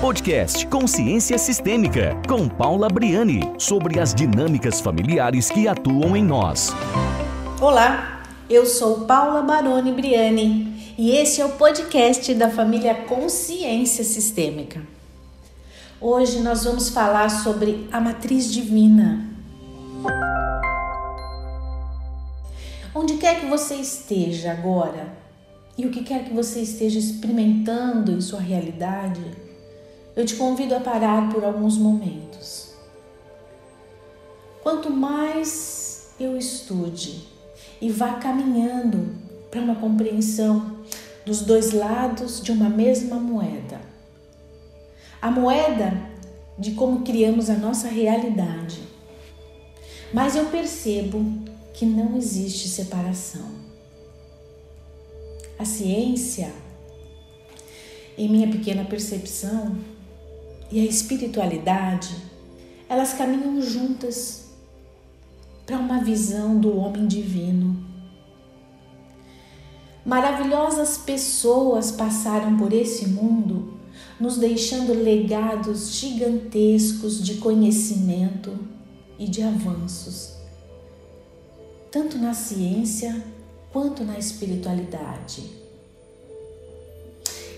Podcast Consciência Sistêmica, com Paula Briani, sobre as dinâmicas familiares que atuam em nós. Olá, eu sou Paula Baroni Briani e esse é o podcast da família Consciência Sistêmica. Hoje nós vamos falar sobre a matriz divina. Onde quer que você esteja agora e o que quer que você esteja experimentando em sua realidade, eu te convido a parar por alguns momentos. Quanto mais eu estude e vá caminhando para uma compreensão dos dois lados de uma mesma moeda, a moeda de como criamos a nossa realidade, mas eu percebo que não existe separação. A ciência, em minha pequena percepção, e a espiritualidade, elas caminham juntas para uma visão do homem divino. Maravilhosas pessoas passaram por esse mundo, nos deixando legados gigantescos de conhecimento e de avanços, tanto na ciência quanto na espiritualidade.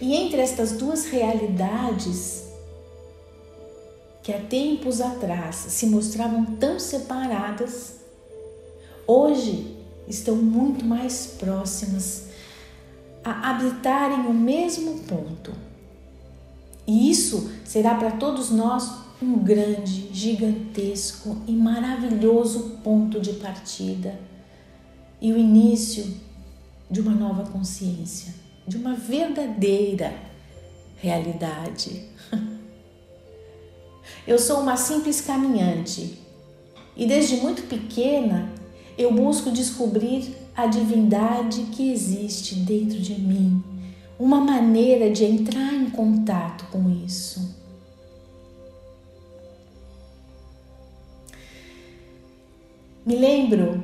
E entre estas duas realidades, que há tempos atrás se mostravam tão separadas, hoje estão muito mais próximas a habitarem o mesmo ponto. E isso será para todos nós um grande, gigantesco e maravilhoso ponto de partida e o início de uma nova consciência, de uma verdadeira realidade. Eu sou uma simples caminhante. E desde muito pequena eu busco descobrir a divindade que existe dentro de mim, uma maneira de entrar em contato com isso. Me lembro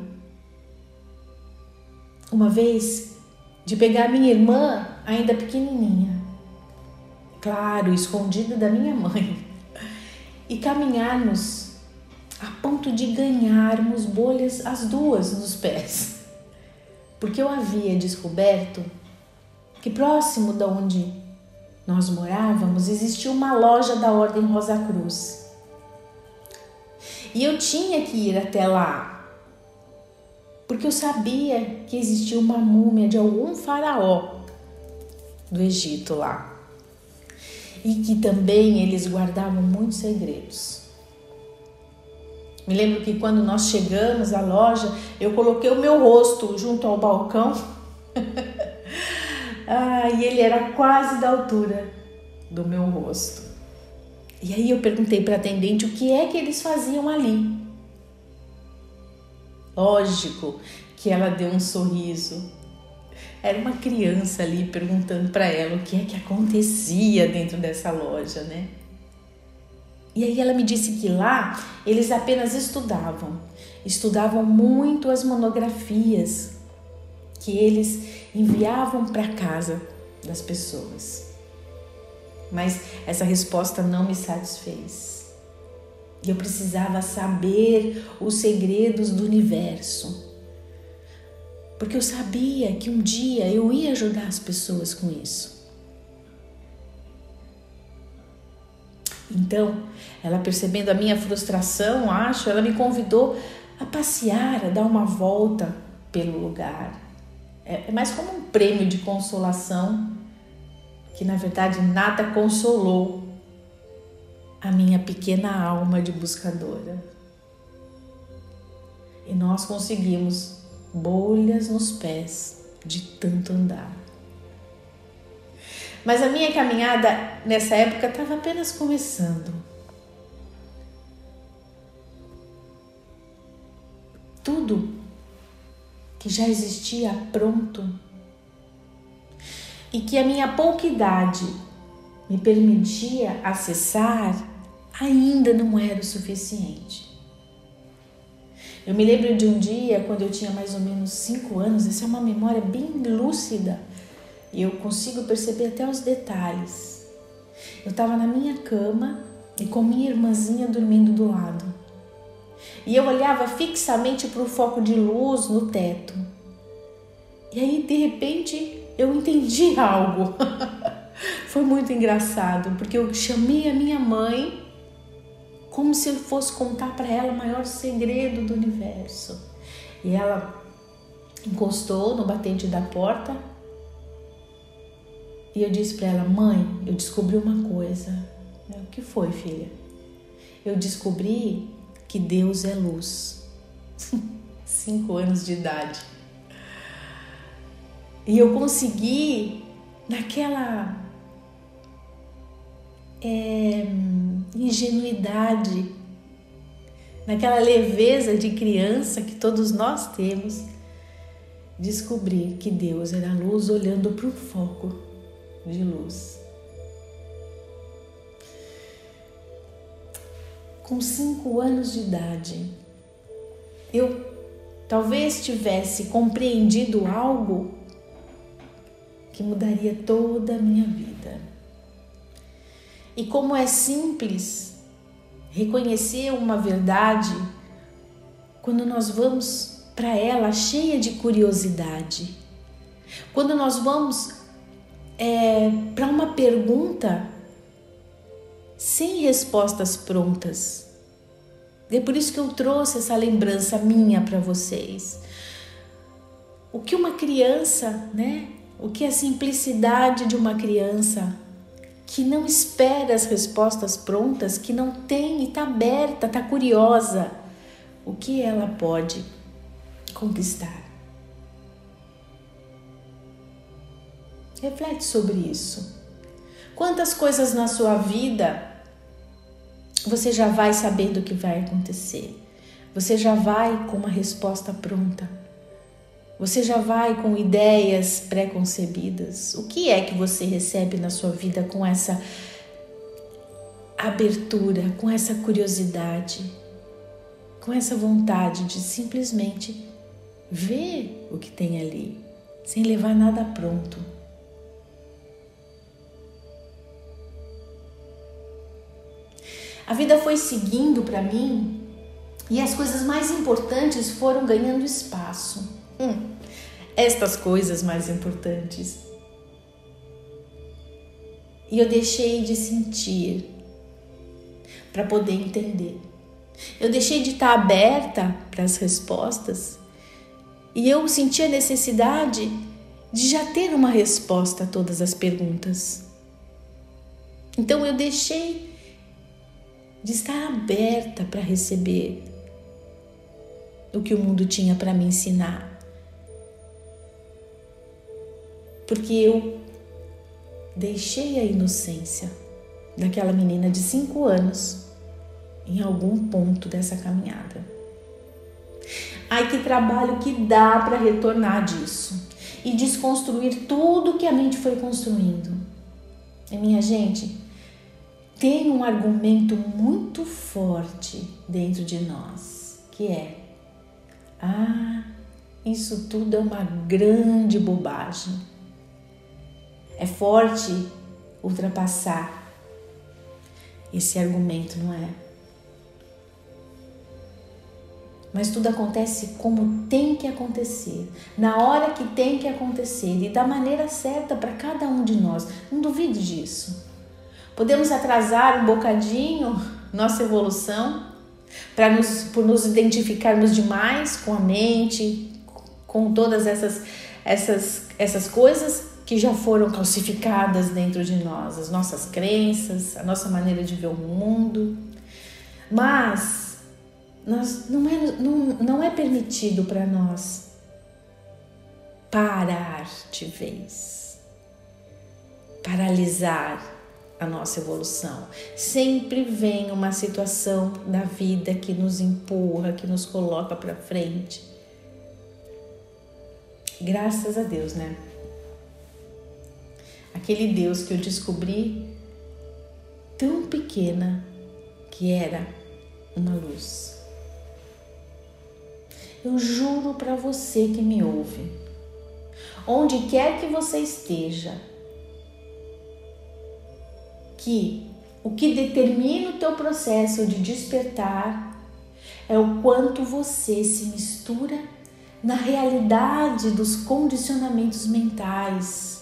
uma vez de pegar minha irmã ainda pequenininha, claro, escondida da minha mãe e caminharmos a ponto de ganharmos bolhas as duas nos pés. Porque eu havia descoberto que próximo de onde nós morávamos existia uma loja da Ordem Rosa Cruz. E eu tinha que ir até lá, porque eu sabia que existia uma múmia de algum faraó do Egito lá e que também eles guardavam muitos segredos. Me lembro que quando nós chegamos à loja, eu coloquei o meu rosto junto ao balcão. ah, e ele era quase da altura do meu rosto. E aí eu perguntei para a atendente o que é que eles faziam ali. Lógico que ela deu um sorriso era uma criança ali perguntando para ela o que é que acontecia dentro dessa loja, né? E aí ela me disse que lá eles apenas estudavam, estudavam muito as monografias que eles enviavam para casa das pessoas. Mas essa resposta não me satisfez. E eu precisava saber os segredos do universo porque eu sabia que um dia eu ia ajudar as pessoas com isso. Então, ela percebendo a minha frustração, acho, ela me convidou a passear, a dar uma volta pelo lugar. É, é mais como um prêmio de consolação, que na verdade nada consolou a minha pequena alma de buscadora. E nós conseguimos bolhas nos pés de tanto andar. Mas a minha caminhada nessa época estava apenas começando. Tudo que já existia pronto e que a minha pouca idade me permitia acessar ainda não era o suficiente. Eu me lembro de um dia, quando eu tinha mais ou menos cinco anos, essa é uma memória bem lúcida e eu consigo perceber até os detalhes. Eu estava na minha cama e com minha irmãzinha dormindo do lado. E eu olhava fixamente para o foco de luz no teto. E aí, de repente, eu entendi algo. Foi muito engraçado, porque eu chamei a minha mãe como se eu fosse contar para ela o maior segredo do universo. E ela encostou no batente da porta e eu disse para ela: Mãe, eu descobri uma coisa. O que foi, filha? Eu descobri que Deus é luz. Cinco anos de idade. E eu consegui, naquela é, ingenuidade, naquela leveza de criança que todos nós temos, descobrir que Deus era luz olhando para um foco de luz. Com cinco anos de idade, eu talvez tivesse compreendido algo que mudaria toda a minha vida. E como é simples reconhecer uma verdade quando nós vamos para ela cheia de curiosidade. Quando nós vamos é, para uma pergunta sem respostas prontas. É por isso que eu trouxe essa lembrança minha para vocês. O que uma criança, né, o que a simplicidade de uma criança que não espera as respostas prontas, que não tem e está aberta, está curiosa, o que ela pode conquistar? Reflete sobre isso. Quantas coisas na sua vida você já vai sabendo o que vai acontecer? Você já vai com uma resposta pronta? Você já vai com ideias pré-concebidas? O que é que você recebe na sua vida com essa abertura, com essa curiosidade, com essa vontade de simplesmente ver o que tem ali, sem levar nada pronto? A vida foi seguindo para mim e as coisas mais importantes foram ganhando espaço. Hum, estas coisas mais importantes. E eu deixei de sentir para poder entender. Eu deixei de estar aberta para as respostas e eu senti a necessidade de já ter uma resposta a todas as perguntas. Então eu deixei de estar aberta para receber o que o mundo tinha para me ensinar porque eu deixei a inocência daquela menina de cinco anos em algum ponto dessa caminhada. Ai, que trabalho que dá para retornar disso e desconstruir tudo que a mente foi construindo. E minha gente, tem um argumento muito forte dentro de nós, que é: ah, isso tudo é uma grande bobagem. É forte ultrapassar esse argumento, não é? Mas tudo acontece como tem que acontecer, na hora que tem que acontecer e da maneira certa para cada um de nós. Não duvide disso. Podemos atrasar um bocadinho nossa evolução para nos, por nos identificarmos demais com a mente, com todas essas, essas, essas coisas que já foram calcificadas dentro de nós, as nossas crenças, a nossa maneira de ver o mundo. Mas nós, não, é, não, não é permitido para nós parar de vez, paralisar a nossa evolução. Sempre vem uma situação da vida que nos empurra, que nos coloca para frente. Graças a Deus, né? Aquele Deus que eu descobri tão pequena que era uma luz. Eu juro para você que me ouve, onde quer que você esteja, que o que determina o teu processo de despertar é o quanto você se mistura na realidade dos condicionamentos mentais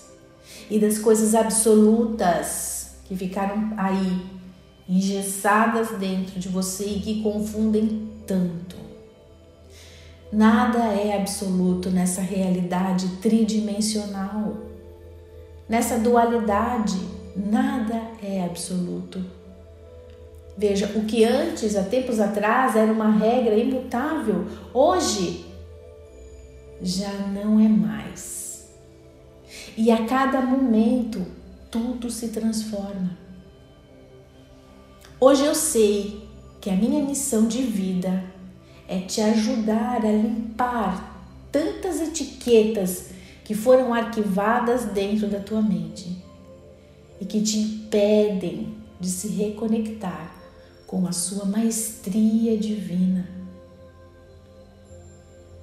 e das coisas absolutas que ficaram aí engessadas dentro de você e que confundem tanto. Nada é absoluto nessa realidade tridimensional. Nessa dualidade, nada é absoluto. Veja, o que antes, há tempos atrás, era uma regra imutável, hoje já não é mais. E a cada momento tudo se transforma. Hoje eu sei que a minha missão de vida é te ajudar a limpar tantas etiquetas que foram arquivadas dentro da tua mente e que te impedem de se reconectar com a sua maestria divina.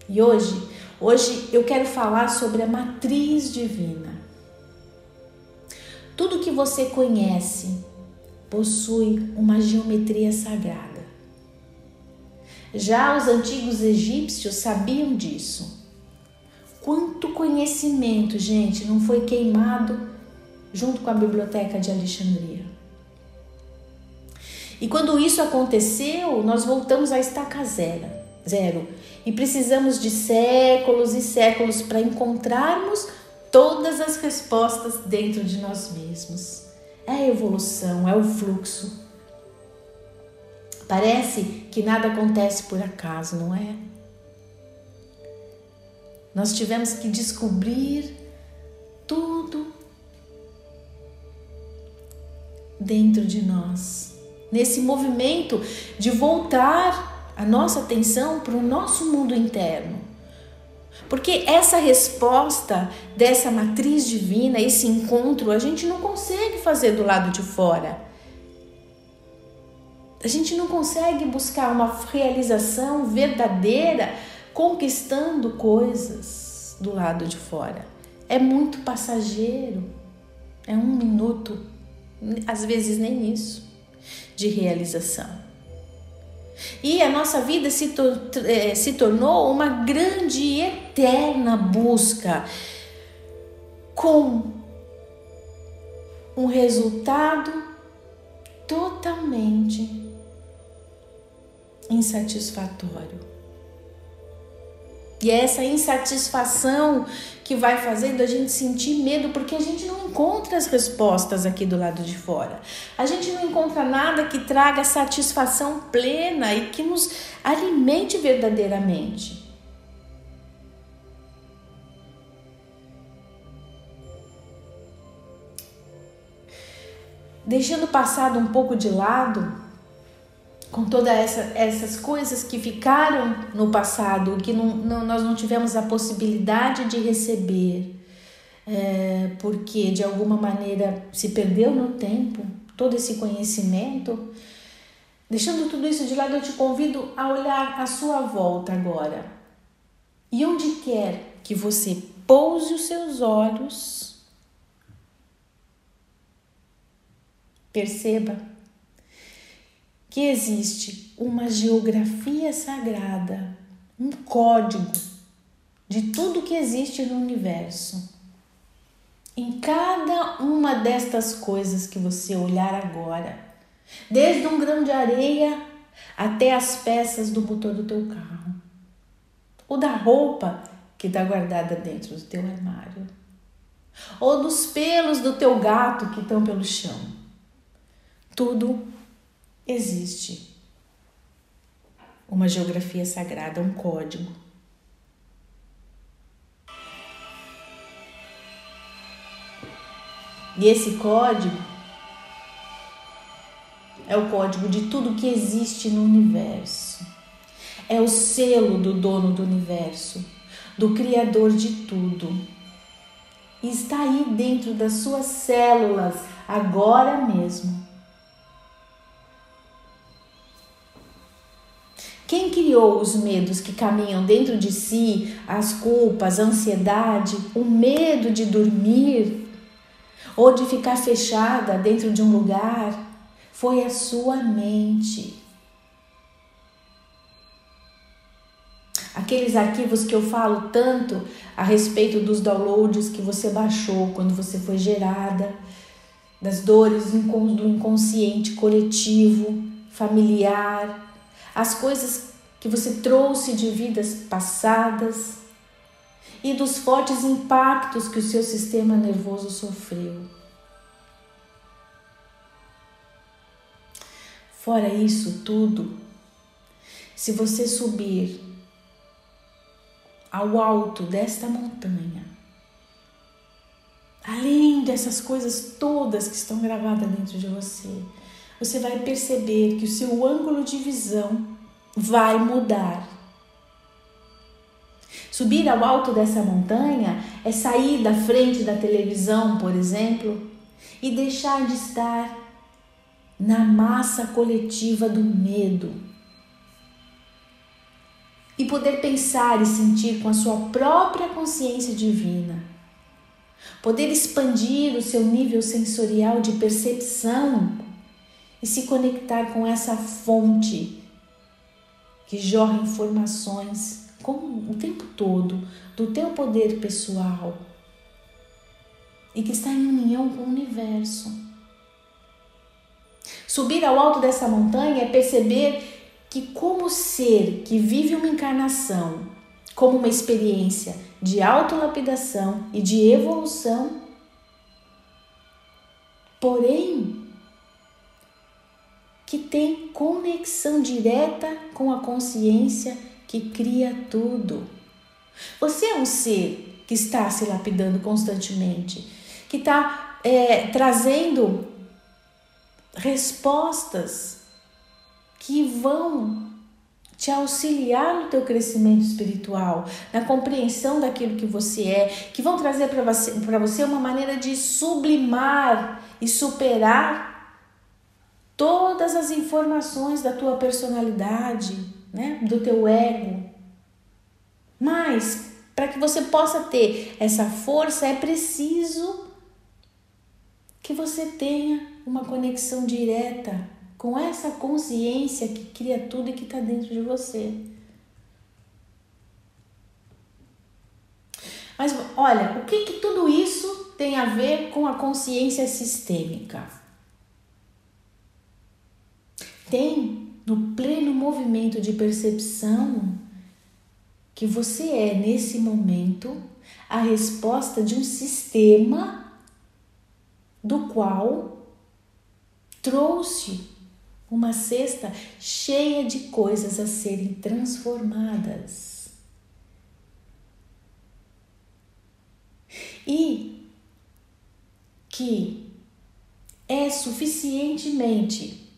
E hoje, hoje eu quero falar sobre a matriz divina. Tudo que você conhece possui uma geometria sagrada. Já os antigos egípcios sabiam disso. Quanto conhecimento, gente, não foi queimado junto com a biblioteca de Alexandria. E quando isso aconteceu, nós voltamos à estaca zero, zero e precisamos de séculos e séculos para encontrarmos todas as respostas dentro de nós mesmos. É a evolução, é o fluxo. Parece que nada acontece por acaso, não é? Nós tivemos que descobrir tudo dentro de nós, nesse movimento de voltar a nossa atenção para o nosso mundo interno. Porque essa resposta dessa matriz divina, esse encontro, a gente não consegue fazer do lado de fora. A gente não consegue buscar uma realização verdadeira conquistando coisas do lado de fora. É muito passageiro. É um minuto, às vezes nem isso, de realização. E a nossa vida se, tor eh, se tornou uma grande e eterna busca com um resultado totalmente insatisfatório. E é essa insatisfação que vai fazendo a gente sentir medo, porque a gente não encontra as respostas aqui do lado de fora. A gente não encontra nada que traga satisfação plena e que nos alimente verdadeiramente. Deixando o passado um pouco de lado, com todas essa, essas coisas que ficaram no passado, que não, não, nós não tivemos a possibilidade de receber, é, porque de alguma maneira se perdeu no tempo todo esse conhecimento. Deixando tudo isso de lado, eu te convido a olhar à sua volta agora. E onde quer que você pouse os seus olhos, perceba que existe uma geografia sagrada, um código de tudo que existe no universo. Em cada uma destas coisas que você olhar agora, desde um grão de areia até as peças do motor do teu carro, ou da roupa que está guardada dentro do teu armário, ou dos pelos do teu gato que estão pelo chão. Tudo existe uma geografia sagrada, um código. E esse código é o código de tudo que existe no universo. É o selo do dono do universo, do Criador de tudo. E está aí dentro das suas células, agora mesmo. Quem criou os medos que caminham dentro de si, as culpas, a ansiedade, o medo de dormir, ou de ficar fechada dentro de um lugar, foi a sua mente. Aqueles arquivos que eu falo tanto a respeito dos downloads que você baixou quando você foi gerada, das dores do inconsciente coletivo, familiar, as coisas que você trouxe de vidas passadas e dos fortes impactos que o seu sistema nervoso sofreu. Fora isso tudo, se você subir ao alto desta montanha, além dessas coisas todas que estão gravadas dentro de você, você vai perceber que o seu ângulo de visão vai mudar. Subir ao alto dessa montanha é sair da frente da televisão, por exemplo, e deixar de estar na massa coletiva do medo. E poder pensar e sentir com a sua própria consciência divina. Poder expandir o seu nível sensorial de percepção e se conectar com essa fonte que jorra informações com, o tempo todo do teu poder pessoal e que está em união com o universo. Subir ao alto dessa montanha é perceber que, como ser que vive uma encarnação, como uma experiência de autolapidação e de evolução, porém que tem conexão direta com a consciência que cria tudo. Você é um ser que está se lapidando constantemente, que está é, trazendo respostas que vão te auxiliar no teu crescimento espiritual, na compreensão daquilo que você é, que vão trazer para você, você uma maneira de sublimar e superar todas as informações da tua personalidade, né, do teu ego. Mas para que você possa ter essa força é preciso que você tenha uma conexão direta com essa consciência que cria tudo e que está dentro de você. Mas olha, o que, que tudo isso tem a ver com a consciência sistêmica? Tem no pleno movimento de percepção que você é nesse momento a resposta de um sistema do qual trouxe uma cesta cheia de coisas a serem transformadas. E que é suficientemente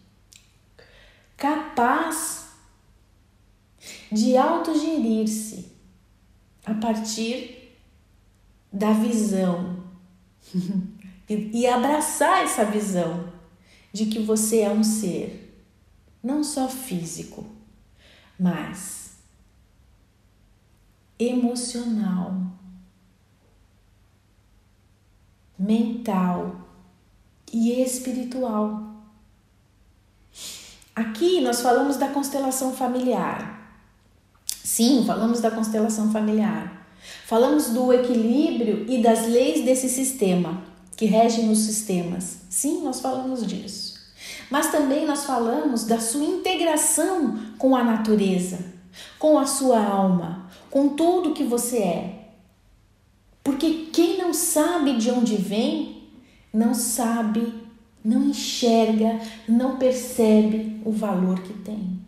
capaz de autogerir-se a partir da visão e abraçar essa visão de que você é um ser não só físico, mas emocional, mental e espiritual. Aqui nós falamos da constelação familiar. Sim, falamos da constelação familiar. Falamos do equilíbrio e das leis desse sistema que regem os sistemas. Sim, nós falamos disso. Mas também nós falamos da sua integração com a natureza, com a sua alma, com tudo que você é. Porque quem não sabe de onde vem, não sabe não enxerga, não percebe o valor que tem.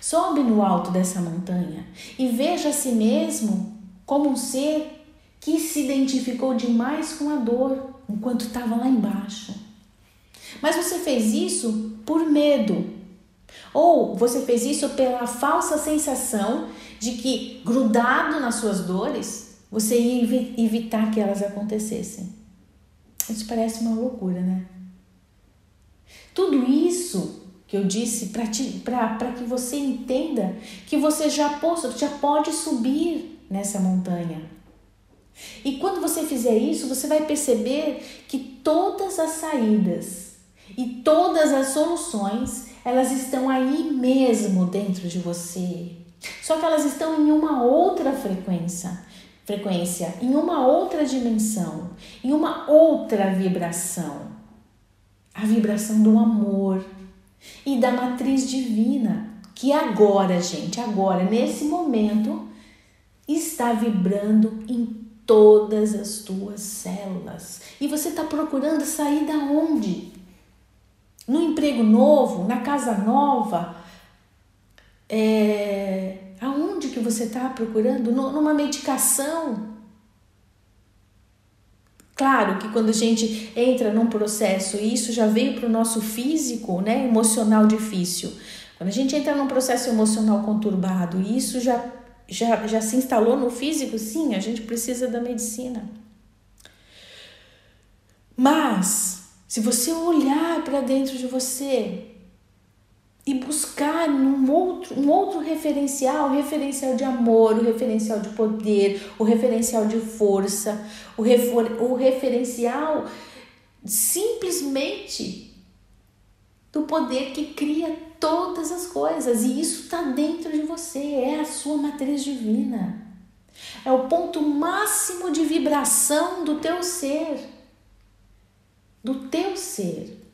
Sobe no alto dessa montanha e veja a si mesmo como um ser que se identificou demais com a dor enquanto estava lá embaixo. Mas você fez isso por medo. Ou você fez isso pela falsa sensação de que, grudado nas suas dores, você ia evitar que elas acontecessem. Isso parece uma loucura, né? Tudo isso que eu disse para que você entenda que você já, possa, já pode subir nessa montanha. E quando você fizer isso, você vai perceber que todas as saídas e todas as soluções, elas estão aí mesmo dentro de você. Só que elas estão em uma outra frequência, frequência, em uma outra dimensão, em uma outra vibração. A vibração do amor e da matriz divina, que agora, gente, agora, nesse momento, está vibrando em todas as tuas células. E você está procurando sair da onde? No emprego novo, na casa nova, é, que você está procurando? Numa medicação? Claro que quando a gente entra num processo, e isso já veio para o nosso físico, né, emocional difícil. Quando a gente entra num processo emocional conturbado, e isso já já, já se instalou no físico? Sim, a gente precisa da medicina. Mas, se você olhar para dentro de você e buscar um outro, um outro referencial, o referencial de amor, o referencial de poder, o referencial de força, o, refor, o referencial simplesmente do poder que cria todas as coisas e isso está dentro de você, é a sua matriz divina. É o ponto máximo de vibração do teu ser. Do teu ser.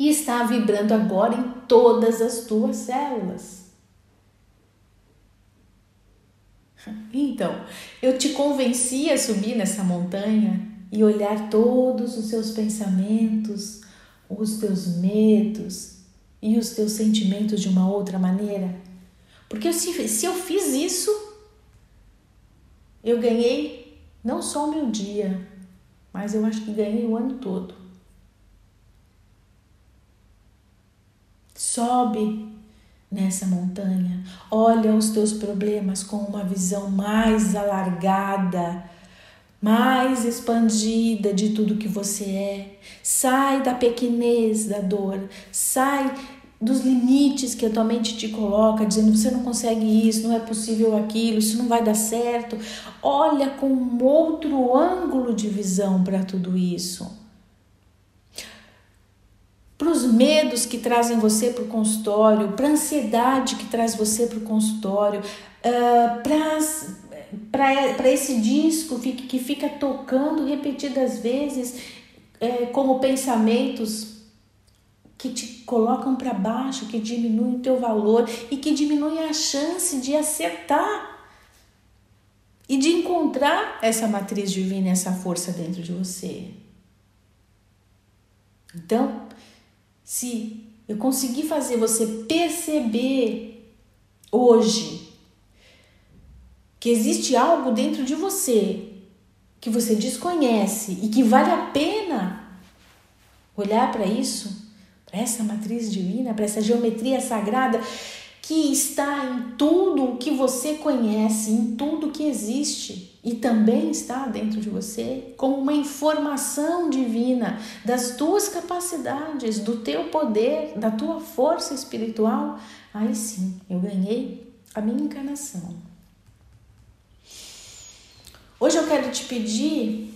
E está vibrando agora em todas as tuas células. Então, eu te convenci a subir nessa montanha e olhar todos os seus pensamentos, os teus medos, e os teus sentimentos de uma outra maneira? Porque se, se eu fiz isso, eu ganhei não só o meu dia, mas eu acho que ganhei o ano todo. Sobe nessa montanha, olha os teus problemas com uma visão mais alargada, mais expandida de tudo que você é. Sai da pequenez da dor, sai dos limites que a tua mente te coloca, dizendo você não consegue isso, não é possível aquilo, isso não vai dar certo. Olha com um outro ângulo de visão para tudo isso. Para os medos que trazem você para o consultório, para a ansiedade que traz você para o consultório, uh, para esse disco que fica tocando repetidas vezes é, como pensamentos que te colocam para baixo, que diminuem o teu valor e que diminuem a chance de acertar e de encontrar essa matriz divina, essa força dentro de você. Então, se eu conseguir fazer você perceber hoje que existe algo dentro de você que você desconhece e que vale a pena olhar para isso, para essa matriz divina, para essa geometria sagrada que está em tudo o que você conhece, em tudo que existe e também está dentro de você como uma informação divina das tuas capacidades, do teu poder, da tua força espiritual. Aí sim, eu ganhei a minha encarnação. Hoje eu quero te pedir,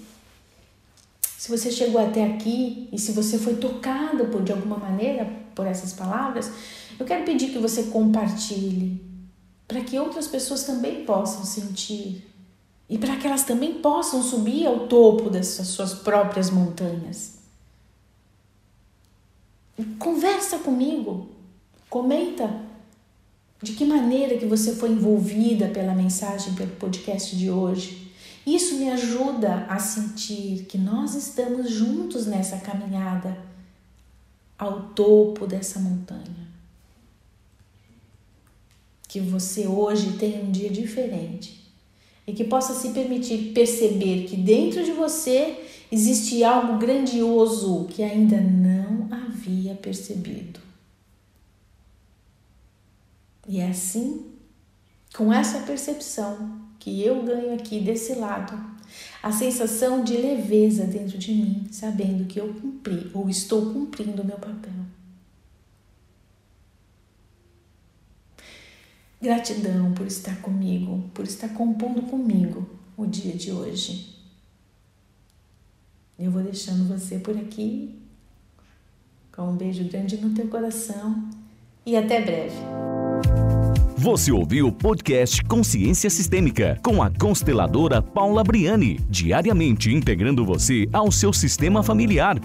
se você chegou até aqui e se você foi tocado por de alguma maneira por essas palavras, eu quero pedir que você compartilhe para que outras pessoas também possam sentir e para que elas também possam subir ao topo dessas suas próprias montanhas. Conversa comigo, comenta de que maneira que você foi envolvida pela mensagem, pelo podcast de hoje. Isso me ajuda a sentir que nós estamos juntos nessa caminhada ao topo dessa montanha. Que você hoje tenha um dia diferente e que possa se permitir perceber que dentro de você existe algo grandioso que ainda não havia percebido. E é assim, com essa percepção, que eu ganho aqui desse lado, a sensação de leveza dentro de mim, sabendo que eu cumpri ou estou cumprindo o meu papel. Gratidão por estar comigo, por estar compondo comigo o dia de hoje. Eu vou deixando você por aqui, com um beijo grande no teu coração e até breve. Você ouviu o podcast Consciência Sistêmica com a consteladora Paula Briani, diariamente integrando você ao seu sistema familiar.